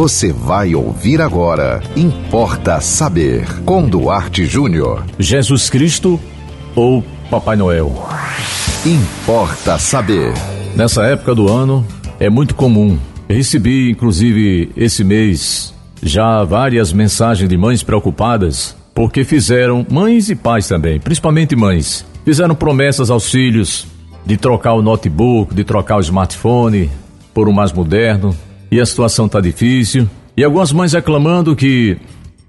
Você vai ouvir agora. Importa saber. Com Duarte Júnior. Jesus Cristo ou Papai Noel? Importa saber. Nessa época do ano é muito comum. recebi, inclusive, esse mês já várias mensagens de mães preocupadas porque fizeram, mães e pais também, principalmente mães, fizeram promessas aos filhos de trocar o notebook, de trocar o smartphone por um mais moderno, e a situação está difícil. E algumas mães reclamando que,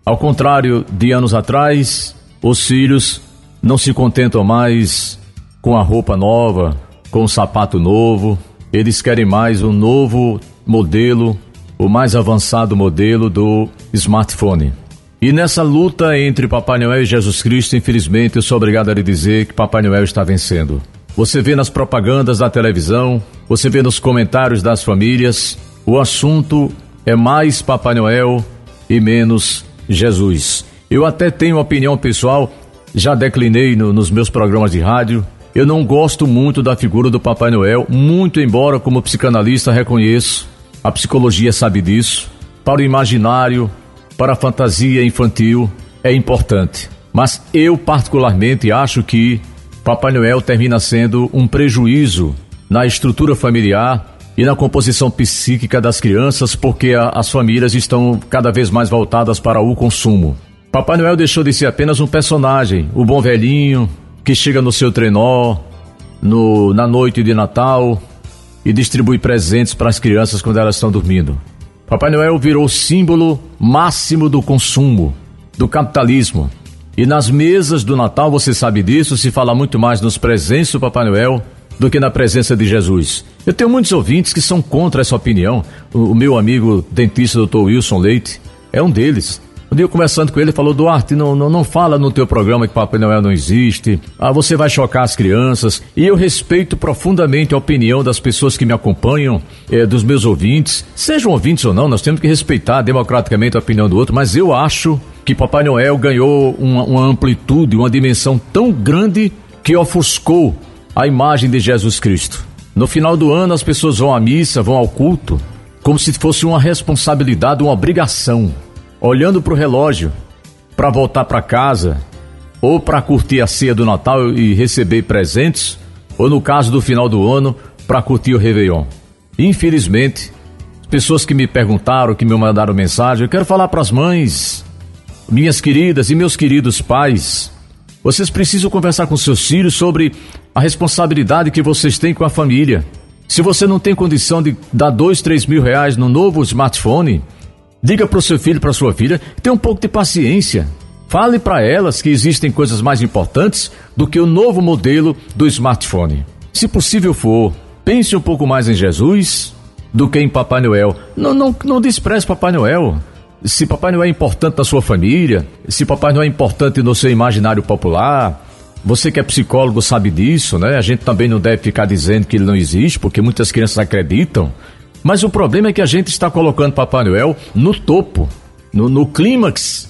ao contrário de anos atrás, os filhos não se contentam mais com a roupa nova, com o sapato novo, eles querem mais um novo modelo, o mais avançado modelo do smartphone. E nessa luta entre Papai Noel e Jesus Cristo, infelizmente, eu sou obrigado a lhe dizer que Papai Noel está vencendo. Você vê nas propagandas da televisão, você vê nos comentários das famílias, o assunto é mais Papai Noel e menos Jesus. Eu até tenho opinião pessoal, já declinei no, nos meus programas de rádio. Eu não gosto muito da figura do Papai Noel, muito embora, como psicanalista, reconheço, a psicologia sabe disso. Para o imaginário, para a fantasia infantil, é importante. Mas eu, particularmente, acho que Papai Noel termina sendo um prejuízo na estrutura familiar e na composição psíquica das crianças, porque a, as famílias estão cada vez mais voltadas para o consumo. Papai Noel deixou de ser apenas um personagem, o bom velhinho que chega no seu trenó no, na noite de Natal e distribui presentes para as crianças quando elas estão dormindo. Papai Noel virou símbolo máximo do consumo, do capitalismo e nas mesas do Natal, você sabe disso, se fala muito mais nos presentes do Papai Noel do que na presença de Jesus. Eu tenho muitos ouvintes que são contra essa opinião. O, o meu amigo dentista Dr. Wilson Leite é um deles. Um dia conversando com ele, ele falou: Duarte, não, não, não fala no teu programa que Papai Noel não existe. Ah, você vai chocar as crianças. E eu respeito profundamente a opinião das pessoas que me acompanham, eh, dos meus ouvintes. Sejam ouvintes ou não, nós temos que respeitar democraticamente a opinião do outro, mas eu acho que Papai Noel ganhou uma, uma amplitude, uma dimensão tão grande que ofuscou a imagem de Jesus Cristo. No final do ano, as pessoas vão à missa, vão ao culto, como se fosse uma responsabilidade, uma obrigação, olhando para o relógio para voltar para casa ou para curtir a ceia do Natal e receber presentes, ou no caso do final do ano, para curtir o Réveillon. Infelizmente, pessoas que me perguntaram, que me mandaram mensagem, eu quero falar para as mães minhas queridas e meus queridos pais, vocês precisam conversar com seus filhos sobre a responsabilidade que vocês têm com a família. Se você não tem condição de dar dois, três mil reais no novo smartphone, diga para o seu filho, para sua filha, tenha um pouco de paciência. Fale para elas que existem coisas mais importantes do que o novo modelo do smartphone. Se possível for, pense um pouco mais em Jesus do que em Papai Noel. Não, não, não despreze Papai Noel se Papai Noel é importante na sua família, se Papai Noel é importante no seu imaginário popular. Você que é psicólogo sabe disso, né? A gente também não deve ficar dizendo que ele não existe, porque muitas crianças acreditam. Mas o problema é que a gente está colocando Papai Noel no topo, no, no clímax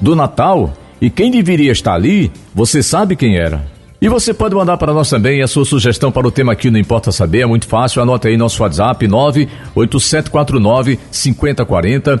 do Natal. E quem deveria estar ali, você sabe quem era. E você pode mandar para nós também a sua sugestão para o tema aqui Não Importa Saber, é muito fácil, anote aí nosso WhatsApp 98749 5040.